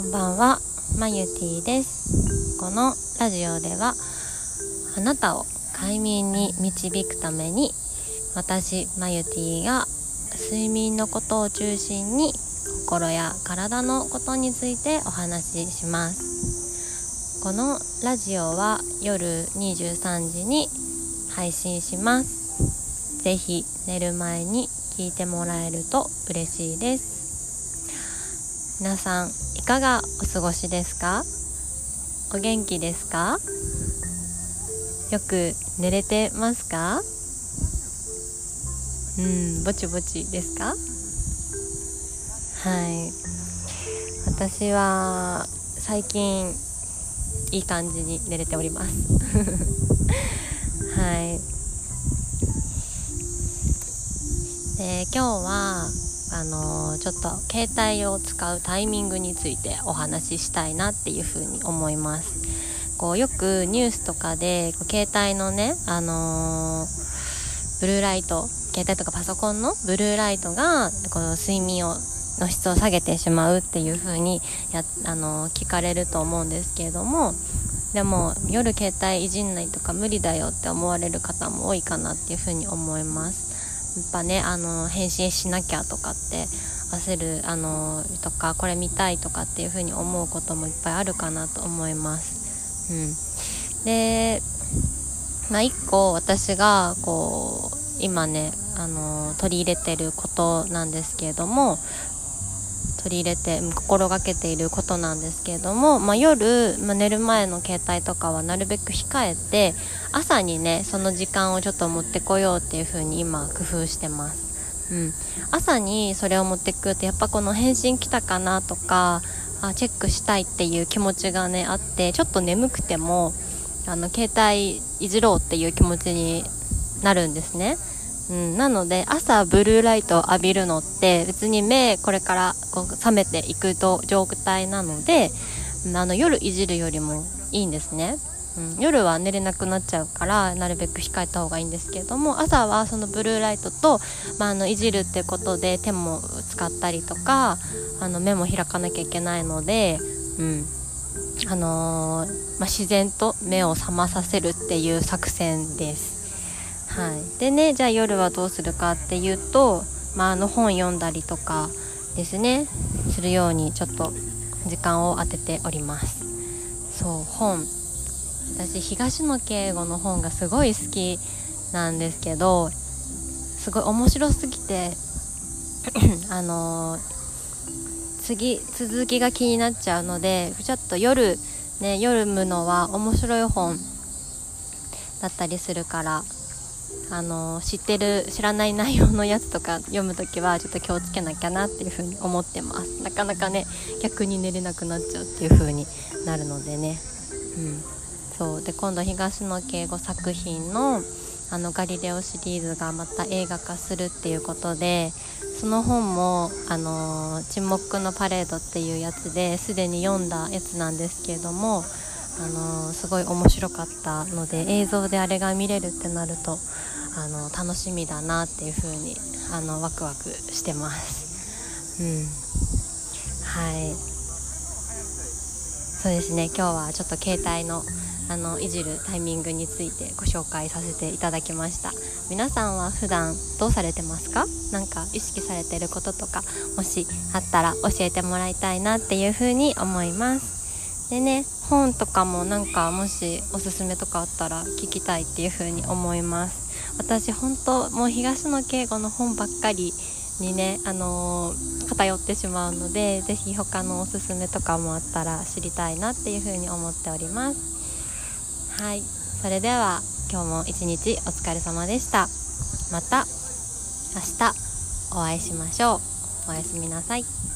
んばんはまゆティです。このラジオではあなたを快眠に導くために私まゆティが睡眠のことを中心に心や体のことについてお話しします。このラジオは夜23時に配信します。ぜひ寝る前に聞いてもらえると嬉しいです。皆さんいかがお過ごしですか？お元気ですか？よく寝れてますか？うんぼちぼちですか？はい。私は最近いい感じに寝れております。はい。で今日はあのちょっと携帯を使うタイミングについてお話ししたいなっていうふうに思います。こうよくニュースとかで携帯のね、あのブルーライト携帯とかパソコンのブルーライトがこの睡眠をの質を下げてしまうっていう風にやあの聞かれると思うんですけれどもでも夜携帯いじんないとか無理だよって思われる方も多いかなっていう風に思います。ぱねあの返信しなきゃとかって焦るあのとかこれ見たいとかっていう風に思うこともいっぱいあるかなと思います。うん。でまあ1個私がこう今ねあの取り入れてることなんですけれども取り入れて心がけていることなんですけれども、まあ、夜、まあ、寝る前の携帯とかはなるべく控えて朝にねその時間をちょっと持ってこようっていう風に今工夫してます、うん、朝にそれを持ってくとやっぱこの返信来たかなとかあチェックしたいっていう気持ちがねあってちょっと眠くてもあの携帯いじろうっていう気持ちになるんですね。うん、なので朝ブルーライトを浴びるのって別に目これからこう覚めていくと状態なのであの夜いじるよりもいいんですね、うん、夜は寝れなくなっちゃうからなるべく控えた方がいいんですけれども朝はそのブルーライトと、まあ、あのいじるってことで手も使ったりとかあの目も開かなきゃいけないので、うんあのー、まあ、自然と目を覚まさせるっていう作戦です。はい、でねじゃあ夜はどうするかっていうと、まあ、あの本読んだりとかですね。するようにちょっと時間を当てております。そう本。私東野圭吾の本がすごい好きなんですけどすごい面白すぎて あのー、次続きが気になっちゃうのでちょっと夜ね夜読むのは面白い本だったりするからあの知ってる知らない内容のやつとか読む時はちょっと気をつけなきゃなっていう風に思ってます。なかなかね逆に寝れなくなっちゃうっていう風になるのでね。うん。そう。で今度東野敬吾作品のあのガリレオシリーズがまた映画化するっていうことでその本も「あの沈黙のパレード」っていうやつですでに読んだやつなんですけれどもあのすごい面白かったので映像であれが見れるってなるとあの楽しみだなっていう風にあのワクワクしてます。うん。はい。そうですね。今日はちょっと携帯のあのいじるタイミングについてご紹介させていただきました。皆さんは普段どうされてますか？何か意識されてることとかもしあったら教えてもらいたいなっていう風に思います。でね本とかもなんかもしおすすめとかあったら聞きたいっていう風に思います。私本当もう東野圭吾の本ばっかりにね、あのー、偏ってしまうので是非他のおすすめとかもあったら知りたいなっていうふうに思っております。はい。それでは今日も一日お疲れ様でした。また明日お会いしましょう。おやすみなさい。